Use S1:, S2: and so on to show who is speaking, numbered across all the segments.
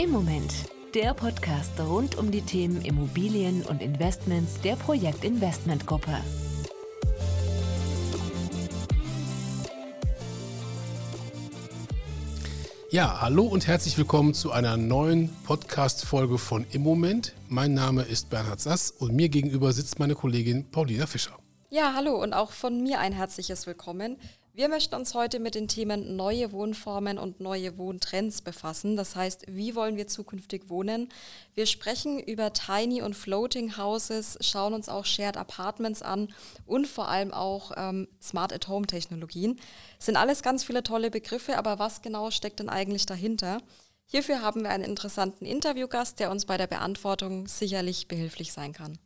S1: Im Moment, der Podcast rund um die Themen Immobilien und Investments der Projekt Investment Gruppe.
S2: Ja, hallo und herzlich willkommen zu einer neuen Podcast-Folge von Im Moment. Mein Name ist Bernhard Sass und mir gegenüber sitzt meine Kollegin Paulina Fischer.
S3: Ja, hallo und auch von mir ein herzliches Willkommen. Wir möchten uns heute mit den Themen neue Wohnformen und neue Wohntrends befassen. Das heißt, wie wollen wir zukünftig wohnen? Wir sprechen über Tiny und Floating Houses, schauen uns auch Shared Apartments an und vor allem auch ähm, Smart at Home Technologien. Das sind alles ganz viele tolle Begriffe, aber was genau steckt denn eigentlich dahinter? Hierfür haben wir einen interessanten Interviewgast, der uns bei der Beantwortung sicherlich behilflich sein kann.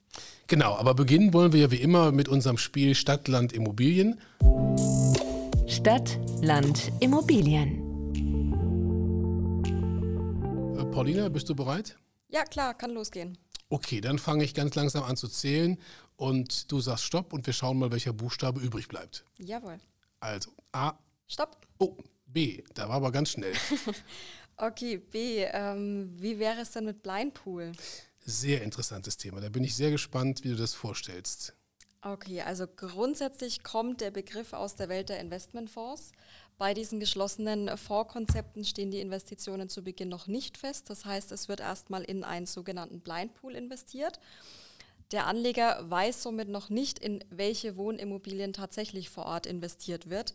S2: Genau, aber beginnen wollen wir ja wie immer mit unserem Spiel Stadt, Land, Immobilien.
S1: Stadt, Land, Immobilien.
S2: Äh, Paulina, bist du bereit?
S3: Ja, klar, kann losgehen.
S2: Okay, dann fange ich ganz langsam an zu zählen und du sagst Stopp und wir schauen mal, welcher Buchstabe übrig bleibt.
S3: Jawohl.
S2: Also A.
S3: Stopp.
S2: Oh, B. Da war aber ganz schnell.
S3: okay, B. Ähm, wie wäre es denn mit Blindpool?
S2: Sehr interessantes Thema. Da bin ich sehr gespannt, wie du das vorstellst.
S3: Okay, also grundsätzlich kommt der Begriff aus der Welt der Investmentfonds. Bei diesen geschlossenen Fondskonzepten stehen die Investitionen zu Beginn noch nicht fest. Das heißt, es wird erstmal in einen sogenannten Blind Pool investiert. Der Anleger weiß somit noch nicht, in welche Wohnimmobilien tatsächlich vor Ort investiert wird.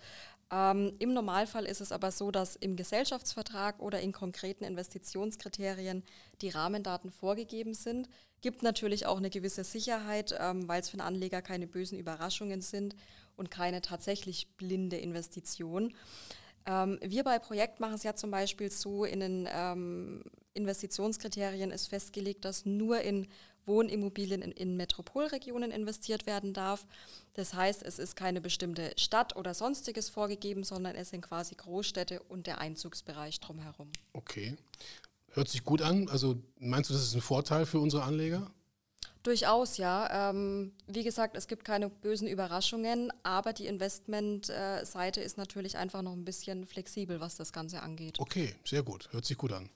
S3: Ähm, Im Normalfall ist es aber so, dass im Gesellschaftsvertrag oder in konkreten Investitionskriterien die Rahmendaten vorgegeben sind. Gibt natürlich auch eine gewisse Sicherheit, ähm, weil es für den Anleger keine bösen Überraschungen sind und keine tatsächlich blinde Investition. Ähm, wir bei Projekt machen es ja zum Beispiel so, in den ähm, Investitionskriterien ist festgelegt, dass nur in Wohnimmobilien in, in, Metropolregionen investiert werden darf. Das heißt, es ist keine bestimmte Stadt oder sonstiges vorgegeben, sondern es sind quasi Großstädte und der Einzugsbereich drumherum.
S2: Okay. Hört sich gut an. Also meinst du, das ist ein Vorteil für unsere Anleger?
S3: Durchaus, ja. Ähm, wie gesagt, es gibt keine bösen Überraschungen, aber die Investmentseite ist natürlich einfach noch ein bisschen flexibel, was das Ganze angeht.
S2: Okay, sehr gut. Hört sich gut an.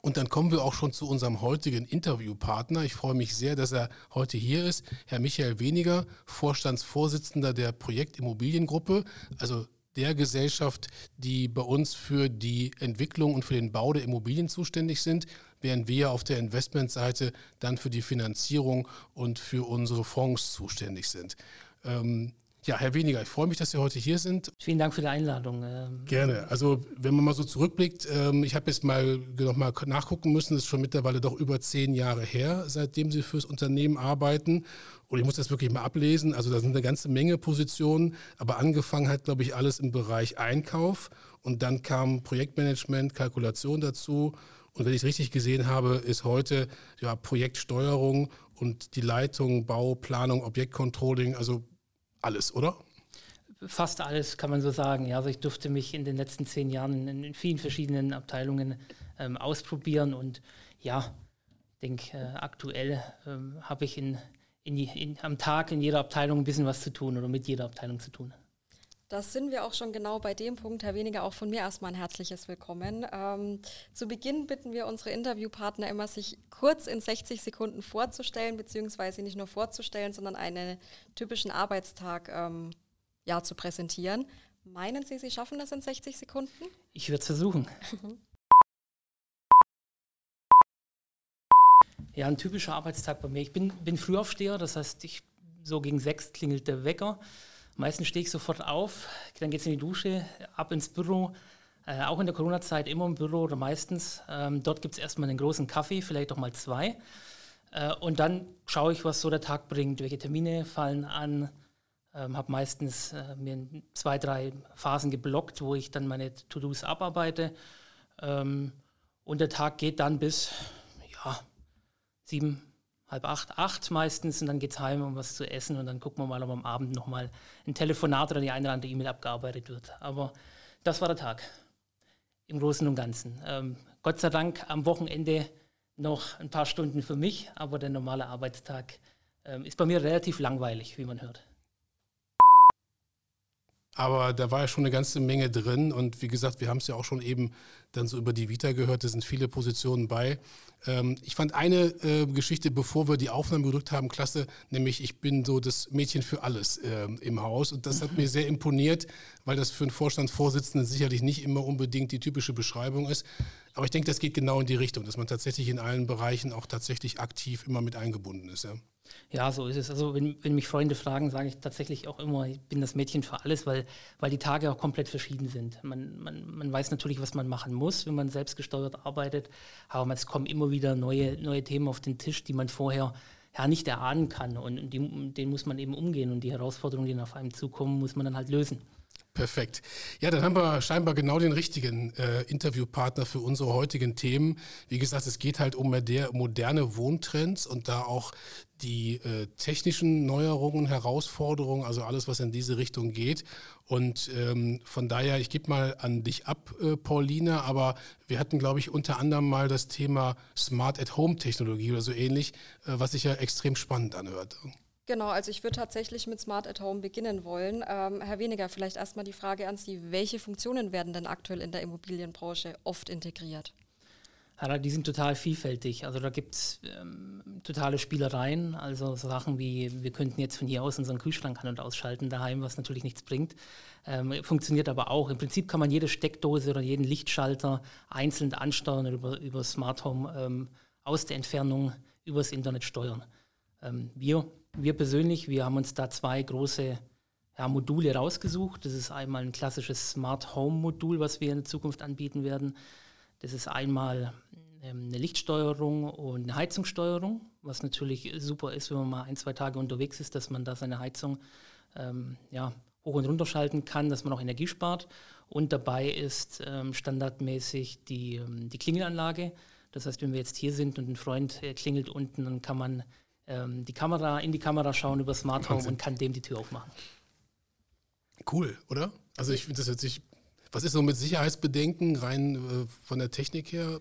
S2: Und dann kommen wir auch schon zu unserem heutigen Interviewpartner. Ich freue mich sehr, dass er heute hier ist. Herr Michael Weniger, Vorstandsvorsitzender der Projektimmobiliengruppe, also der Gesellschaft, die bei uns für die Entwicklung und für den Bau der Immobilien zuständig sind, während wir auf der Investmentseite dann für die Finanzierung und für unsere Fonds zuständig sind. Ähm, ja, Herr Weniger, ich freue mich, dass Sie heute hier sind.
S4: Vielen Dank für die Einladung. Ähm.
S2: Gerne. Also wenn man mal so zurückblickt, ähm, ich habe jetzt mal noch mal nachgucken müssen, das ist schon mittlerweile doch über zehn Jahre her, seitdem Sie fürs Unternehmen arbeiten. Und ich muss das wirklich mal ablesen. Also da sind eine ganze Menge Positionen, aber angefangen hat, glaube ich, alles im Bereich Einkauf. Und dann kam Projektmanagement, Kalkulation dazu. Und wenn ich es richtig gesehen habe, ist heute ja, Projektsteuerung und die Leitung, Bau, Planung, Objektcontrolling, also alles, oder?
S4: Fast alles kann man so sagen. Ja, also ich durfte mich in den letzten zehn Jahren in, in vielen verschiedenen Abteilungen ähm, ausprobieren und ja, denke, äh, aktuell ähm, habe ich in, in, in, am Tag in jeder Abteilung ein bisschen was zu tun oder mit jeder Abteilung zu tun.
S3: Das sind wir auch schon genau bei dem Punkt. Herr Weniger, auch von mir erstmal ein herzliches Willkommen. Ähm, zu Beginn bitten wir unsere Interviewpartner immer, sich kurz in 60 Sekunden vorzustellen, beziehungsweise nicht nur vorzustellen, sondern einen typischen Arbeitstag ähm, ja, zu präsentieren. Meinen Sie, Sie schaffen das in 60 Sekunden?
S4: Ich würde es versuchen. ja, ein typischer Arbeitstag bei mir. Ich bin, bin Frühaufsteher, das heißt, ich, so gegen sechs klingelt der Wecker. Meistens stehe ich sofort auf, dann geht es in die Dusche, ab ins Büro. Äh, auch in der Corona-Zeit immer im Büro oder meistens. Ähm, dort gibt es erstmal einen großen Kaffee, vielleicht auch mal zwei. Äh, und dann schaue ich, was so der Tag bringt, welche Termine fallen an. Ähm, habe meistens äh, mir zwei, drei Phasen geblockt, wo ich dann meine To-Dos abarbeite. Ähm, und der Tag geht dann bis ja, sieben, halb acht, acht meistens und dann geht es heim, um was zu essen und dann gucken wir mal, ob am Abend nochmal ein Telefonat oder die eine oder andere E-Mail abgearbeitet wird. Aber das war der Tag im Großen und Ganzen. Ähm, Gott sei Dank am Wochenende noch ein paar Stunden für mich, aber der normale Arbeitstag ähm, ist bei mir relativ langweilig, wie man hört.
S2: Aber da war ja schon eine ganze Menge drin und wie gesagt, wir haben es ja auch schon eben dann so über die Vita gehört, da sind viele Positionen bei. Ähm, ich fand eine äh, Geschichte, bevor wir die Aufnahme gedrückt haben, klasse, nämlich ich bin so das Mädchen für alles äh, im Haus und das hat mir sehr imponiert, weil das für einen Vorstandsvorsitzenden sicherlich nicht immer unbedingt die typische Beschreibung ist. Aber ich denke, das geht genau in die Richtung, dass man tatsächlich in allen Bereichen auch tatsächlich aktiv immer mit eingebunden ist. Ja.
S4: Ja, so ist es. Also wenn, wenn mich Freunde fragen, sage ich tatsächlich auch immer, ich bin das Mädchen für alles, weil, weil die Tage auch komplett verschieden sind. Man, man, man weiß natürlich, was man machen muss, wenn man selbstgesteuert arbeitet, aber es kommen immer wieder neue, neue Themen auf den Tisch, die man vorher ja nicht erahnen kann und die, denen muss man eben umgehen und die Herausforderungen, die auf einem zukommen, muss man dann halt lösen.
S2: Perfekt. Ja, dann haben wir scheinbar genau den richtigen äh, Interviewpartner für unsere heutigen Themen. Wie gesagt, es geht halt um der moderne Wohntrends und da auch die äh, technischen Neuerungen, Herausforderungen, also alles, was in diese Richtung geht. Und ähm, von daher, ich gebe mal an dich ab, äh, Paulina, aber wir hatten, glaube ich, unter anderem mal das Thema Smart at Home Technologie oder so ähnlich, äh, was sich ja extrem spannend anhört.
S3: Genau, also ich würde tatsächlich mit Smart at Home beginnen wollen. Ähm, Herr Weniger, vielleicht erstmal die Frage an Sie, welche Funktionen werden denn aktuell in der Immobilienbranche oft integriert?
S4: Ja, die sind total vielfältig. Also da gibt es ähm, totale Spielereien, also so Sachen wie, wir könnten jetzt von hier aus unseren Kühlschrank an- und ausschalten daheim, was natürlich nichts bringt. Ähm, funktioniert aber auch. Im Prinzip kann man jede Steckdose oder jeden Lichtschalter einzeln ansteuern über, über Smart Home ähm, aus der Entfernung übers Internet steuern. Ähm, wir wir persönlich, wir haben uns da zwei große ja, Module rausgesucht. Das ist einmal ein klassisches Smart Home Modul, was wir in der Zukunft anbieten werden. Das ist einmal ähm, eine Lichtsteuerung und eine Heizungssteuerung, was natürlich super ist, wenn man mal ein, zwei Tage unterwegs ist, dass man da seine Heizung ähm, ja, hoch und runter schalten kann, dass man auch Energie spart. Und dabei ist ähm, standardmäßig die, ähm, die Klingelanlage. Das heißt, wenn wir jetzt hier sind und ein Freund äh, klingelt unten, dann kann man ähm, die Kamera, in die Kamera schauen über Smart Home und kann dem die Tür aufmachen.
S2: Cool, oder? Also ich finde das jetzt Was ist so mit Sicherheitsbedenken rein äh, von der Technik her?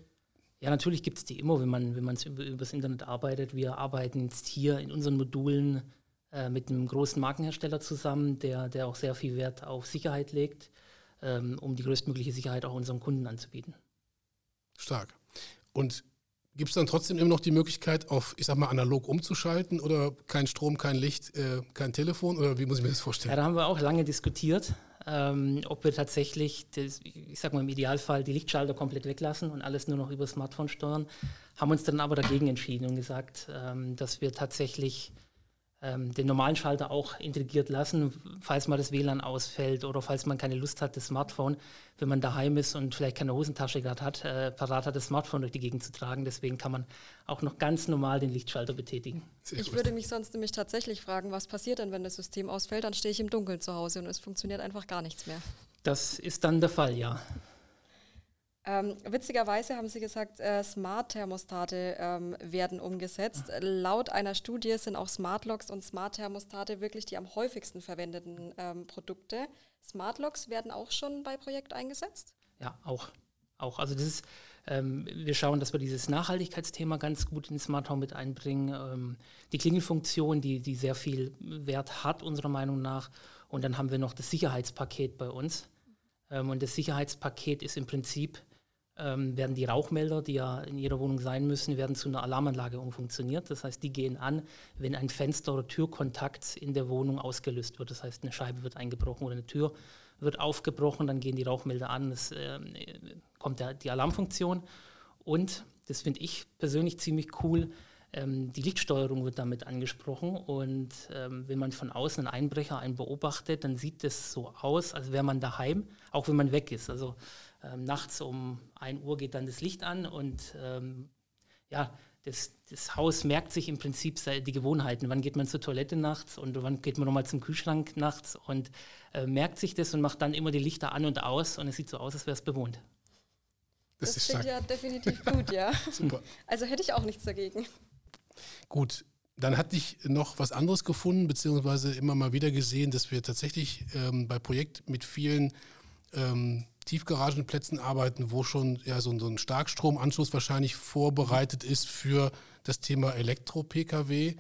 S4: Ja, natürlich gibt es die immer, wenn man wenn es über, übers Internet arbeitet. Wir arbeiten jetzt hier in unseren Modulen äh, mit einem großen Markenhersteller zusammen, der, der auch sehr viel Wert auf Sicherheit legt, ähm, um die größtmögliche Sicherheit auch unseren Kunden anzubieten.
S2: Stark. Und Gibt es dann trotzdem immer noch die Möglichkeit, auf, ich sag mal, analog umzuschalten oder kein Strom, kein Licht, äh, kein Telefon oder wie muss ich mir das vorstellen?
S4: Ja, da haben wir auch lange diskutiert, ähm, ob wir tatsächlich, das, ich sag mal im Idealfall, die Lichtschalter komplett weglassen und alles nur noch über Smartphone steuern. Haben uns dann aber dagegen entschieden und gesagt, ähm, dass wir tatsächlich ähm, den normalen Schalter auch integriert lassen, falls mal das WLAN ausfällt oder falls man keine Lust hat, das Smartphone, wenn man daheim ist und vielleicht keine Hosentasche gerade hat, äh, parat hat, das Smartphone durch die Gegend zu tragen. Deswegen kann man auch noch ganz normal den Lichtschalter betätigen.
S3: Sehr ich gut. würde mich sonst nämlich tatsächlich fragen, was passiert denn, wenn das System ausfällt? Dann stehe ich im Dunkeln zu Hause und es funktioniert einfach gar nichts mehr.
S4: Das ist dann der Fall, ja.
S3: Ähm, witzigerweise haben Sie gesagt, äh, Smart-Thermostate ähm, werden umgesetzt. Ja. Laut einer Studie sind auch Smart Locks und Smart-Thermostate wirklich die am häufigsten verwendeten ähm, Produkte. Smart Locks werden auch schon bei Projekt eingesetzt?
S4: Ja, auch. auch. Also das ist, ähm, wir schauen, dass wir dieses Nachhaltigkeitsthema ganz gut in Smart Home mit einbringen. Ähm, die Klingelfunktion, die, die sehr viel Wert hat, unserer Meinung nach. Und dann haben wir noch das Sicherheitspaket bei uns. Ähm, und das Sicherheitspaket ist im Prinzip ähm, werden die Rauchmelder, die ja in jeder Wohnung sein müssen, werden zu einer Alarmanlage umfunktioniert. Das heißt, die gehen an, wenn ein Fenster- oder Türkontakt in der Wohnung ausgelöst wird. Das heißt, eine Scheibe wird eingebrochen oder eine Tür wird aufgebrochen, dann gehen die Rauchmelder an, es äh, kommt der, die Alarmfunktion. Und, das finde ich persönlich ziemlich cool, ähm, die Lichtsteuerung wird damit angesprochen. Und ähm, wenn man von außen einen Einbrecher einen beobachtet, dann sieht es so aus, als wäre man daheim, auch wenn man weg ist. Also ähm, nachts um 1 Uhr geht dann das Licht an und ähm, ja, das, das, Haus merkt sich im Prinzip die Gewohnheiten. Wann geht man zur Toilette nachts und wann geht man nochmal zum Kühlschrank nachts und äh, merkt sich das und macht dann immer die Lichter an und aus und es sieht so aus, als wäre es bewohnt.
S3: Das, das klingt ja definitiv gut, ja. Super. Also hätte ich auch nichts dagegen.
S2: Gut, dann hatte ich noch was anderes gefunden, beziehungsweise immer mal wieder gesehen, dass wir tatsächlich ähm, bei Projekt mit vielen ähm, Tiefgaragenplätzen arbeiten, wo schon ja, so, so ein Starkstromanschluss wahrscheinlich vorbereitet ist für das Thema Elektro-Pkw.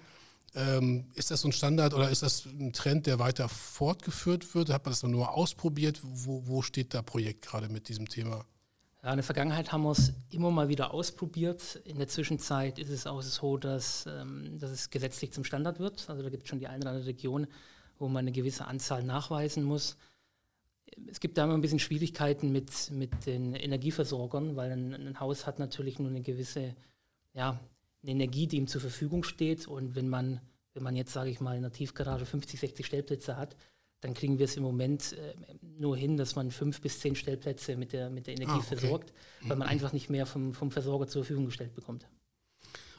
S2: Ähm, ist das so ein Standard oder ist das ein Trend, der weiter fortgeführt wird? Hat man das nur ausprobiert? Wo, wo steht da Projekt gerade mit diesem Thema?
S4: Ja, in der Vergangenheit haben wir es immer mal wieder ausprobiert. In der Zwischenzeit ist es auch so, dass, ähm, dass es gesetzlich zum Standard wird. Also da gibt es schon die eine oder andere Region, wo man eine gewisse Anzahl nachweisen muss. Es gibt da immer ein bisschen Schwierigkeiten mit, mit den Energieversorgern, weil ein, ein Haus hat natürlich nur eine gewisse ja, eine Energie, die ihm zur Verfügung steht. Und wenn man, wenn man jetzt, sage ich mal, in der Tiefgarage 50, 60 Stellplätze hat, dann kriegen wir es im Moment äh, nur hin, dass man fünf bis zehn Stellplätze mit der, mit der Energie ah, okay. versorgt, weil man einfach nicht mehr vom, vom Versorger zur Verfügung gestellt bekommt.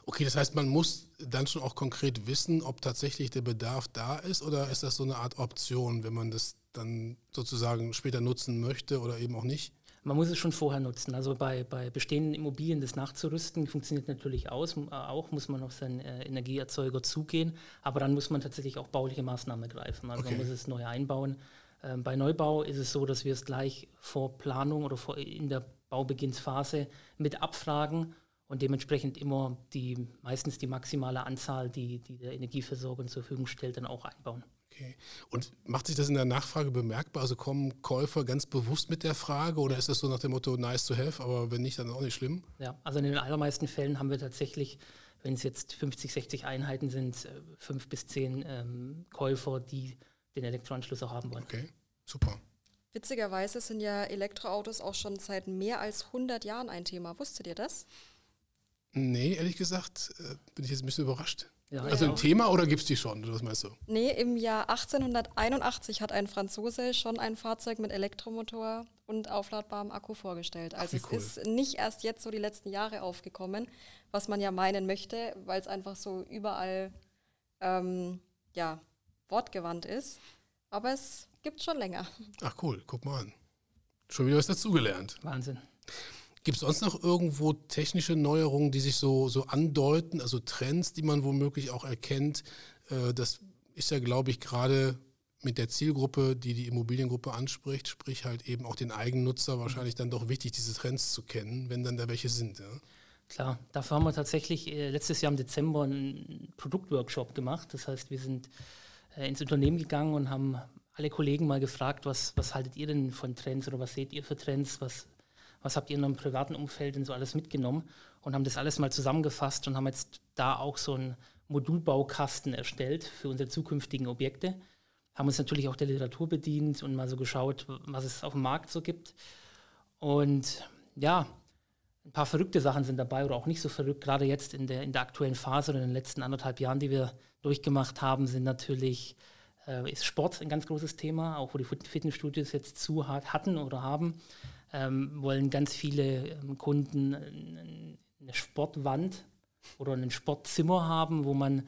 S2: Okay, das heißt, man muss dann schon auch konkret wissen, ob tatsächlich der Bedarf da ist oder ist das so eine Art Option, wenn man das dann sozusagen später nutzen möchte oder eben auch nicht?
S4: man muss es schon vorher nutzen. Also bei, bei bestehenden Immobilien das nachzurüsten funktioniert natürlich aus, auch, muss man auf seinen äh, Energieerzeuger zugehen, aber dann muss man tatsächlich auch bauliche Maßnahmen ergreifen. Also okay. man muss es neu einbauen. Ähm, bei Neubau ist es so, dass wir es gleich vor Planung oder vor, in der Baubeginnsphase mit abfragen und dementsprechend immer die meistens die maximale Anzahl, die, die der Energieversorger zur Verfügung stellt, dann auch einbauen.
S2: Okay. Und macht sich das in der Nachfrage bemerkbar? Also kommen Käufer ganz bewusst mit der Frage oder ist das so nach dem Motto nice to have, aber wenn nicht, dann auch nicht schlimm?
S4: Ja, also in den allermeisten Fällen haben wir tatsächlich, wenn es jetzt 50, 60 Einheiten sind, äh, fünf bis zehn ähm, Käufer, die den Elektroanschluss auch haben wollen.
S2: Okay, super.
S3: Witzigerweise sind ja Elektroautos auch schon seit mehr als 100 Jahren ein Thema. Wusstet ihr das?
S2: Nee, ehrlich gesagt äh, bin ich jetzt ein bisschen überrascht. Ja, also ein Thema oder gibt es die schon? Was meinst du?
S3: Nee, im Jahr 1881 hat ein Franzose schon ein Fahrzeug mit Elektromotor und aufladbarem Akku vorgestellt. Also Ach, es ist nicht erst jetzt so die letzten Jahre aufgekommen, was man ja meinen möchte, weil es einfach so überall ähm, ja, wortgewandt ist. Aber es gibt schon länger.
S2: Ach cool, guck mal an. Schon wieder was dazugelernt.
S4: Wahnsinn.
S2: Gibt es sonst noch irgendwo technische Neuerungen, die sich so, so andeuten, also Trends, die man womöglich auch erkennt? Äh, das ist ja, glaube ich, gerade mit der Zielgruppe, die die Immobiliengruppe anspricht, sprich halt eben auch den Eigennutzer, wahrscheinlich dann doch wichtig, diese Trends zu kennen, wenn dann da welche sind. Ja?
S4: Klar, dafür haben wir tatsächlich äh, letztes Jahr im Dezember einen Produktworkshop gemacht. Das heißt, wir sind äh, ins Unternehmen gegangen und haben alle Kollegen mal gefragt, was, was haltet ihr denn von Trends oder was seht ihr für Trends, was, was habt ihr in eurem privaten Umfeld denn so alles mitgenommen und haben das alles mal zusammengefasst und haben jetzt da auch so einen Modulbaukasten erstellt für unsere zukünftigen Objekte. Haben uns natürlich auch der Literatur bedient und mal so geschaut, was es auf dem Markt so gibt. Und ja, ein paar verrückte Sachen sind dabei oder auch nicht so verrückt. Gerade jetzt in der, in der aktuellen Phase oder in den letzten anderthalb Jahren, die wir durchgemacht haben, sind natürlich, äh, ist Sport ein ganz großes Thema, auch wo die Fitnessstudios jetzt zu hatten oder haben ähm, wollen ganz viele ähm, Kunden eine Sportwand oder ein Sportzimmer haben, wo man,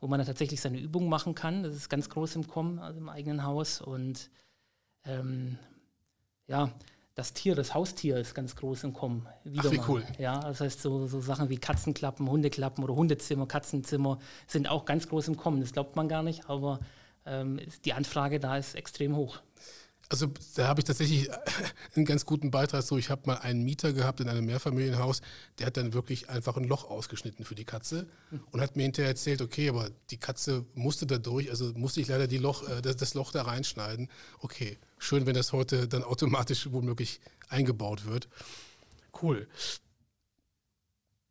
S4: wo man tatsächlich seine Übungen machen kann. Das ist ganz groß im Kommen, also im eigenen Haus. Und ähm, ja, das Tier, das Haustier ist ganz groß im Kommen.
S2: Wieder Ach, wie mal. cool.
S4: Ja, das heißt, so, so Sachen wie Katzenklappen, Hundeklappen oder Hundezimmer, Katzenzimmer sind auch ganz groß im Kommen. Das glaubt man gar nicht, aber ähm, die Anfrage da ist extrem hoch.
S2: Also da habe ich tatsächlich einen ganz guten Beitrag. So, ich habe mal einen Mieter gehabt in einem Mehrfamilienhaus, der hat dann wirklich einfach ein Loch ausgeschnitten für die Katze und hat mir hinterher erzählt, okay, aber die Katze musste da durch, also musste ich leider die Loch, äh, das, das Loch da reinschneiden. Okay, schön, wenn das heute dann automatisch womöglich eingebaut wird. Cool.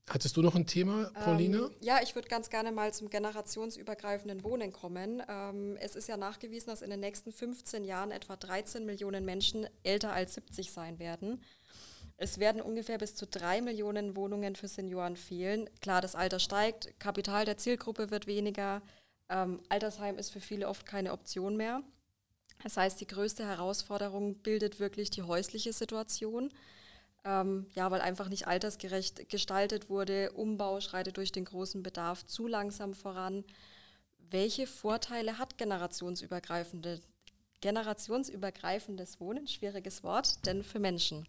S2: Hattest du noch ein Thema, Pauline? Ähm,
S3: ja, ich würde ganz gerne mal zum generationsübergreifenden Wohnen kommen. Ähm, es ist ja nachgewiesen, dass in den nächsten 15 Jahren etwa 13 Millionen Menschen älter als 70 sein werden. Es werden ungefähr bis zu drei Millionen Wohnungen für Senioren fehlen. Klar, das Alter steigt, Kapital der Zielgruppe wird weniger, ähm, Altersheim ist für viele oft keine Option mehr. Das heißt, die größte Herausforderung bildet wirklich die häusliche Situation. Ähm, ja, weil einfach nicht altersgerecht gestaltet wurde. Umbau schreitet durch den großen Bedarf zu langsam voran. Welche Vorteile hat generationsübergreifende, generationsübergreifendes Wohnen, schwieriges Wort, denn für Menschen?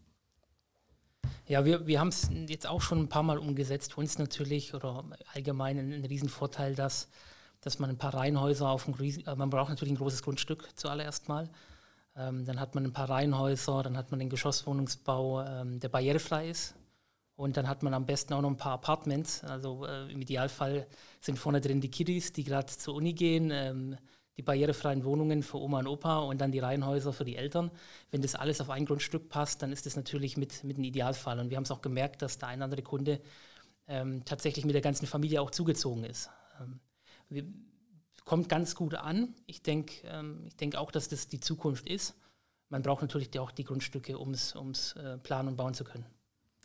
S4: Ja, wir, wir haben es jetzt auch schon ein paar Mal umgesetzt. Für uns natürlich oder allgemein ein, ein Riesenvorteil, dass, dass man ein paar Reihenhäuser auf dem Riesen, äh, man braucht natürlich ein großes Grundstück zuallererst mal. Ähm, dann hat man ein paar Reihenhäuser, dann hat man den Geschosswohnungsbau, ähm, der barrierefrei ist Und dann hat man am besten auch noch ein paar Apartments. Also äh, im Idealfall sind vorne drin die Kiddies, die gerade zur Uni gehen, ähm, die barrierefreien Wohnungen für Oma und Opa und dann die Reihenhäuser für die Eltern. Wenn das alles auf ein Grundstück passt, dann ist das natürlich mit, mit ein Idealfall. Und wir haben es auch gemerkt, dass der ein oder andere Kunde ähm, tatsächlich mit der ganzen Familie auch zugezogen ist. Ähm, wir, kommt ganz gut an. Ich denke ähm, denk auch, dass das die Zukunft ist. Man braucht natürlich auch die Grundstücke, um es äh, planen und bauen zu können.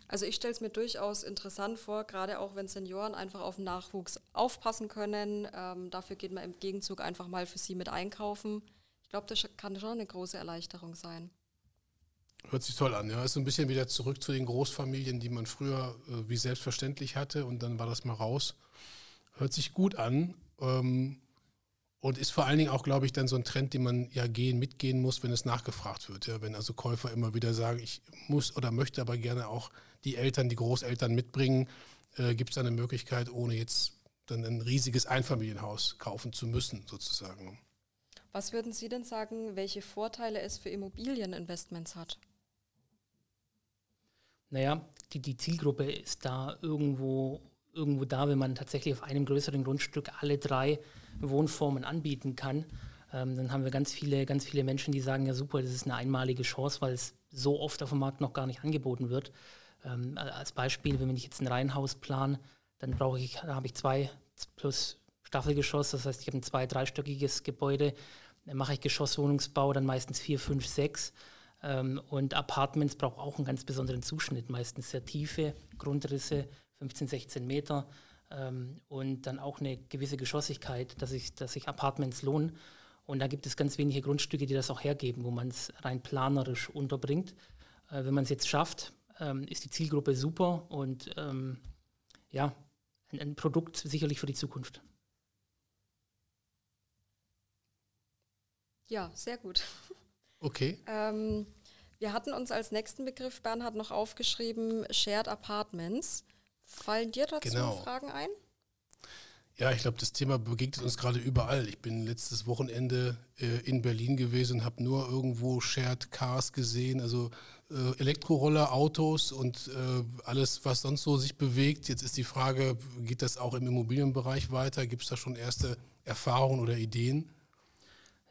S3: Also ich stelle es mir durchaus interessant vor, gerade auch wenn Senioren einfach auf den Nachwuchs aufpassen können. Ähm, dafür geht man im Gegenzug einfach mal für sie mit einkaufen. Ich glaube, das kann schon eine große Erleichterung sein.
S2: Hört sich toll an, ja. Ist so ein bisschen wieder zurück zu den Großfamilien, die man früher äh, wie selbstverständlich hatte und dann war das mal raus. Hört sich gut an. Ähm, und ist vor allen Dingen auch, glaube ich, dann so ein Trend, den man ja gehen, mitgehen muss, wenn es nachgefragt wird. Ja, wenn also Käufer immer wieder sagen, ich muss oder möchte aber gerne auch die Eltern, die Großeltern mitbringen, äh, gibt es da eine Möglichkeit, ohne jetzt dann ein riesiges Einfamilienhaus kaufen zu müssen, sozusagen.
S3: Was würden Sie denn sagen, welche Vorteile es für Immobilieninvestments hat?
S4: Naja, die, die Zielgruppe ist da irgendwo, irgendwo da, wenn man tatsächlich auf einem größeren Grundstück alle drei Wohnformen anbieten kann. Ähm, dann haben wir ganz viele, ganz viele Menschen, die sagen, ja super, das ist eine einmalige Chance, weil es so oft auf dem Markt noch gar nicht angeboten wird. Ähm, als Beispiel, wenn ich jetzt ein Reihenhaus plan, dann brauche ich, da habe ich zwei plus Staffelgeschoss, das heißt, ich habe ein zwei-, dreistöckiges Gebäude, dann mache ich Geschosswohnungsbau, dann meistens vier, fünf, sechs. Ähm, und Apartments brauchen auch einen ganz besonderen Zuschnitt, meistens sehr tiefe Grundrisse, 15, 16 Meter ähm, und dann auch eine gewisse Geschossigkeit, dass sich dass ich Apartments lohnen. Und da gibt es ganz wenige Grundstücke, die das auch hergeben, wo man es rein planerisch unterbringt. Äh, wenn man es jetzt schafft, ähm, ist die Zielgruppe super und ähm, ja, ein, ein, Produkt sicherlich für die Zukunft.
S3: Ja, sehr gut.
S2: Okay.
S3: ähm, wir hatten uns als nächsten Begriff, Bernhard, noch aufgeschrieben, Shared Apartments. Fallen dir dazu genau. Fragen ein?
S2: Ja, ich glaube, das Thema begegnet uns gerade überall. Ich bin letztes Wochenende äh, in Berlin gewesen und habe nur irgendwo Shared Cars gesehen, also äh, Elektroroller, Autos und äh, alles, was sonst so sich bewegt. Jetzt ist die Frage, geht das auch im Immobilienbereich weiter? Gibt es da schon erste Erfahrungen oder Ideen?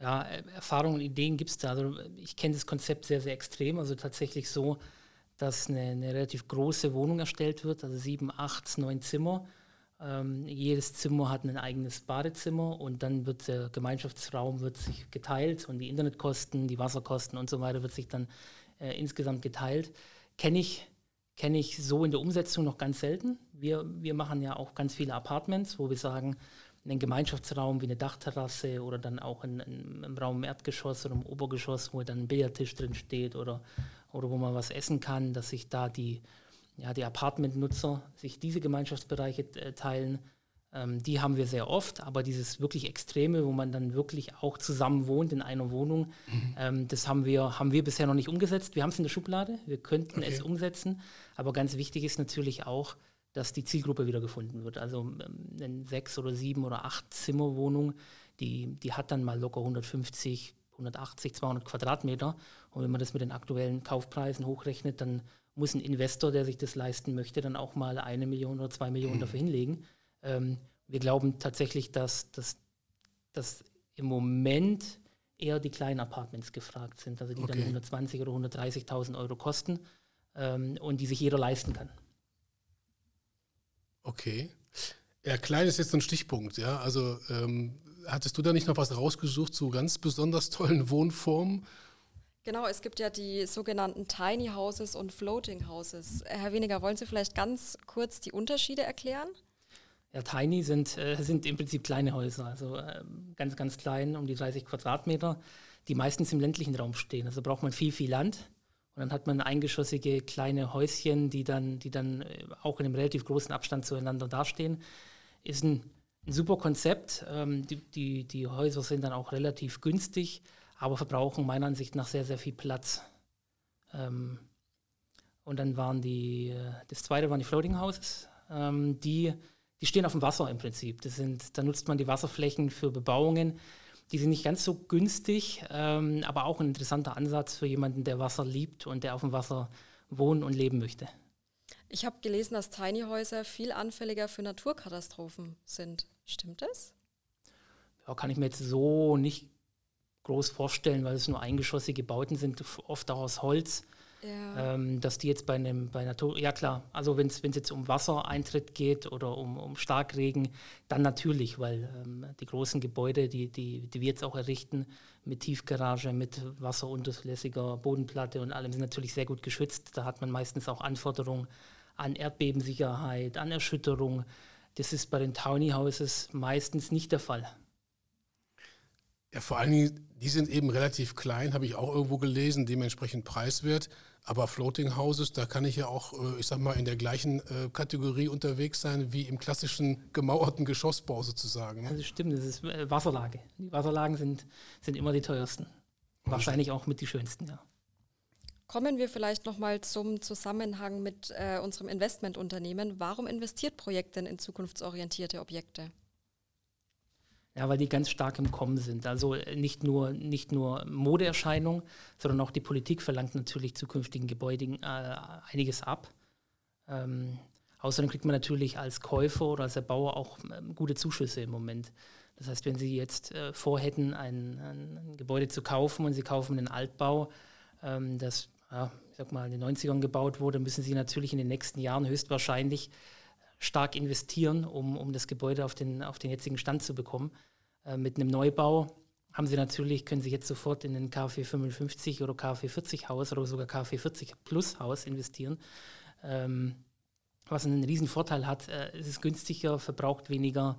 S4: Ja, Erfahrungen und Ideen gibt es da. Also ich kenne das Konzept sehr, sehr extrem. Also tatsächlich so, dass eine, eine, relativ große Wohnung erstellt wird, also sieben, acht, neun Zimmer. Ähm, jedes Zimmer hat ein eigenes Badezimmer und dann wird der Gemeinschaftsraum wird sich geteilt und die Internetkosten, die Wasserkosten und so weiter wird sich dann äh, insgesamt geteilt. Kenne ich, kenn ich so in der Umsetzung noch ganz selten. Wir, wir machen ja auch ganz viele Apartments, wo wir sagen, einen Gemeinschaftsraum wie eine Dachterrasse oder dann auch ein, ein, ein Raum im Erdgeschoss oder im Obergeschoss, wo dann ein Billardtisch drin steht oder oder wo man was essen kann, dass sich da die, ja, die Apartmentnutzer sich diese Gemeinschaftsbereiche äh, teilen. Ähm, die haben wir sehr oft, aber dieses wirklich Extreme, wo man dann wirklich auch zusammen wohnt in einer Wohnung, mhm. ähm, das haben wir, haben wir bisher noch nicht umgesetzt. Wir haben es in der Schublade, wir könnten okay. es umsetzen, aber ganz wichtig ist natürlich auch, dass die Zielgruppe wieder gefunden wird. Also ähm, eine sechs oder sieben oder acht Zimmerwohnung, die, die hat dann mal locker 150, 180, 200 Quadratmeter. Und wenn man das mit den aktuellen Kaufpreisen hochrechnet, dann muss ein Investor, der sich das leisten möchte, dann auch mal eine Million oder zwei Millionen mhm. dafür hinlegen. Ähm, wir glauben tatsächlich, dass, dass, dass im Moment eher die kleinen Apartments gefragt sind, also die okay. dann 120.000 oder 130.000 Euro kosten ähm, und die sich jeder leisten kann.
S2: Okay. Ja, klein ist jetzt ein Stichpunkt, ja. Also ähm, hattest du da nicht noch was rausgesucht zu ganz besonders tollen Wohnformen?
S3: Genau, es gibt ja die sogenannten Tiny Houses und Floating Houses. Herr Weniger, wollen Sie vielleicht ganz kurz die Unterschiede erklären?
S4: Ja, Tiny sind, äh, sind im Prinzip kleine Häuser, also äh, ganz, ganz klein, um die 30 Quadratmeter, die meistens im ländlichen Raum stehen. Also braucht man viel, viel Land. Und dann hat man eingeschossige kleine Häuschen, die dann, die dann äh, auch in einem relativ großen Abstand zueinander dastehen. Ist ein ein super Konzept. Ähm, die, die, die Häuser sind dann auch relativ günstig, aber verbrauchen meiner Ansicht nach sehr, sehr viel Platz. Ähm, und dann waren die, äh, das zweite waren die Floating Houses. Ähm, die, die stehen auf dem Wasser im Prinzip. Das sind, da nutzt man die Wasserflächen für Bebauungen. Die sind nicht ganz so günstig, ähm, aber auch ein interessanter Ansatz für jemanden, der Wasser liebt und der auf dem Wasser wohnen und leben möchte.
S3: Ich habe gelesen, dass Tiny Häuser viel anfälliger für Naturkatastrophen sind. Stimmt das?
S4: Ja, kann ich mir jetzt so nicht groß vorstellen, weil es nur eingeschossige Bauten sind, oft auch aus Holz. Ja. Ähm, dass die jetzt bei einem, bei Natur, ja klar, also wenn es jetzt um Wassereintritt geht oder um, um Starkregen, dann natürlich, weil ähm, die großen Gebäude, die, die, die wir jetzt auch errichten, mit Tiefgarage, mit wasserunterlässiger Bodenplatte und allem, sind natürlich sehr gut geschützt. Da hat man meistens auch Anforderungen an Erdbebensicherheit, an Erschütterung. Das ist bei den Tiny Houses meistens nicht der Fall.
S2: Ja, vor allen Dingen, die sind eben relativ klein, habe ich auch irgendwo gelesen, dementsprechend preiswert. Aber Floating Houses, da kann ich ja auch, äh, ich sag mal, in der gleichen äh, Kategorie unterwegs sein wie im klassischen gemauerten Geschossbau sozusagen.
S4: Ne? Das stimmt, das ist äh, Wasserlage. Die Wasserlagen sind, sind immer die teuersten. Wahrscheinlich auch mit die schönsten, ja.
S3: Kommen wir vielleicht nochmal zum Zusammenhang mit äh, unserem Investmentunternehmen. Warum investiert Projekt denn in zukunftsorientierte Objekte?
S4: Ja, weil die ganz stark im Kommen sind. Also äh, nicht nur, nicht nur Modeerscheinung, sondern auch die Politik verlangt natürlich zukünftigen Gebäuden äh, einiges ab. Ähm, außerdem kriegt man natürlich als Käufer oder als Erbauer auch ähm, gute Zuschüsse im Moment. Das heißt, wenn Sie jetzt äh, vorhätten, ein, ein, Gebäude zu kaufen und Sie kaufen einen Altbau, ähm, das, ja, ich sag mal, in den 90ern gebaut wurde, müssen Sie natürlich in den nächsten Jahren höchstwahrscheinlich stark investieren, um, um das Gebäude auf den, auf den jetzigen Stand zu bekommen. Äh, mit einem Neubau haben Sie natürlich, können Sie jetzt sofort in ein KfW 55 oder KfW 40 Haus oder sogar KfW 40 Plus Haus investieren. Ähm, was einen riesen Vorteil hat, äh, es ist günstiger, verbraucht weniger,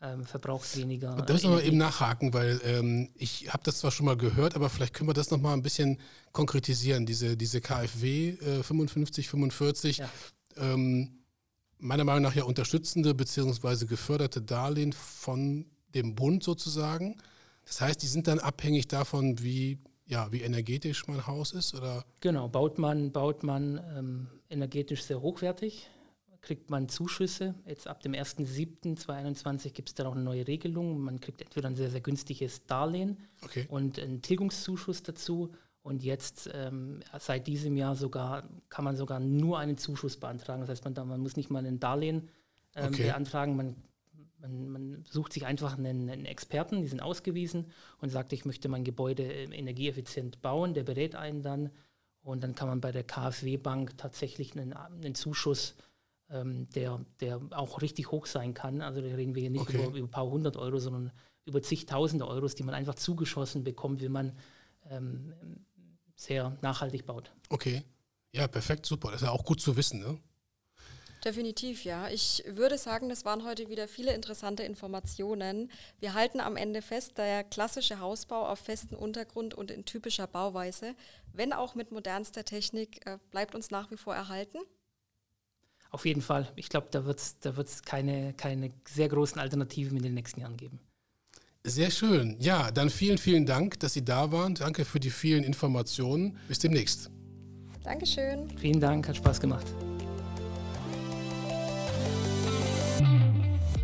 S4: ähm, verbraucht weniger.
S2: Da müssen wir eben nachhaken, weil ähm, ich habe das zwar schon mal gehört, aber vielleicht können wir das noch mal ein bisschen konkretisieren, diese, diese KfW äh, 55, 45. Ja. Ähm, meiner Meinung nach ja unterstützende bzw. geförderte Darlehen von dem Bund sozusagen. Das heißt, die sind dann abhängig davon, wie, ja, wie energetisch mein Haus ist? Oder?
S4: Genau, baut man, baut man ähm, energetisch sehr hochwertig, kriegt man Zuschüsse. Jetzt ab dem 1.7.2021 gibt es dann auch eine neue Regelung. Man kriegt entweder ein sehr, sehr günstiges Darlehen
S2: okay.
S4: und einen Tilgungszuschuss dazu und jetzt ähm, seit diesem Jahr sogar kann man sogar nur einen Zuschuss beantragen. Das heißt, man, man muss nicht mal ein Darlehen ähm, okay. beantragen. Man, man, man, sucht sich einfach einen, einen, Experten, die sind ausgewiesen und sagt, ich möchte mein Gebäude ähm, energieeffizient bauen. Der berät einen dann und dann kann man bei der KfW-Bank tatsächlich einen, einen Zuschuss, ähm, der, der auch richtig hoch sein kann. Also da reden wir hier nicht okay. über, über ein paar hundert Euro, sondern über zigtausende Euros, die man einfach zugeschossen bekommt, wenn man ähm, sehr nachhaltig baut.
S2: Okay. Ja, perfekt, super. Das ist ja auch gut zu wissen, ne?
S3: Definitiv, ja. Ich würde sagen, das waren heute wieder viele interessante Informationen. Wir halten am Ende fest, der klassische Hausbau auf festem Untergrund und in typischer Bauweise, wenn auch mit modernster Technik, äh, bleibt uns nach wie vor erhalten.
S4: Auf jeden Fall. Ich glaube, da wird es da wird's keine, keine sehr großen Alternativen in den nächsten Jahren geben.
S2: Sehr schön. Ja, dann vielen, vielen Dank, dass Sie da waren. Danke für die vielen Informationen. Bis demnächst.
S3: Dankeschön.
S4: Vielen Dank, hat Spaß gemacht.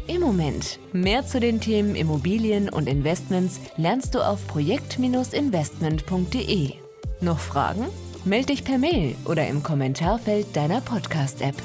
S1: Im Moment. Mehr zu den Themen Immobilien und Investments lernst du auf projekt-investment.de. Noch Fragen? Meld dich per Mail oder im Kommentarfeld deiner Podcast-App.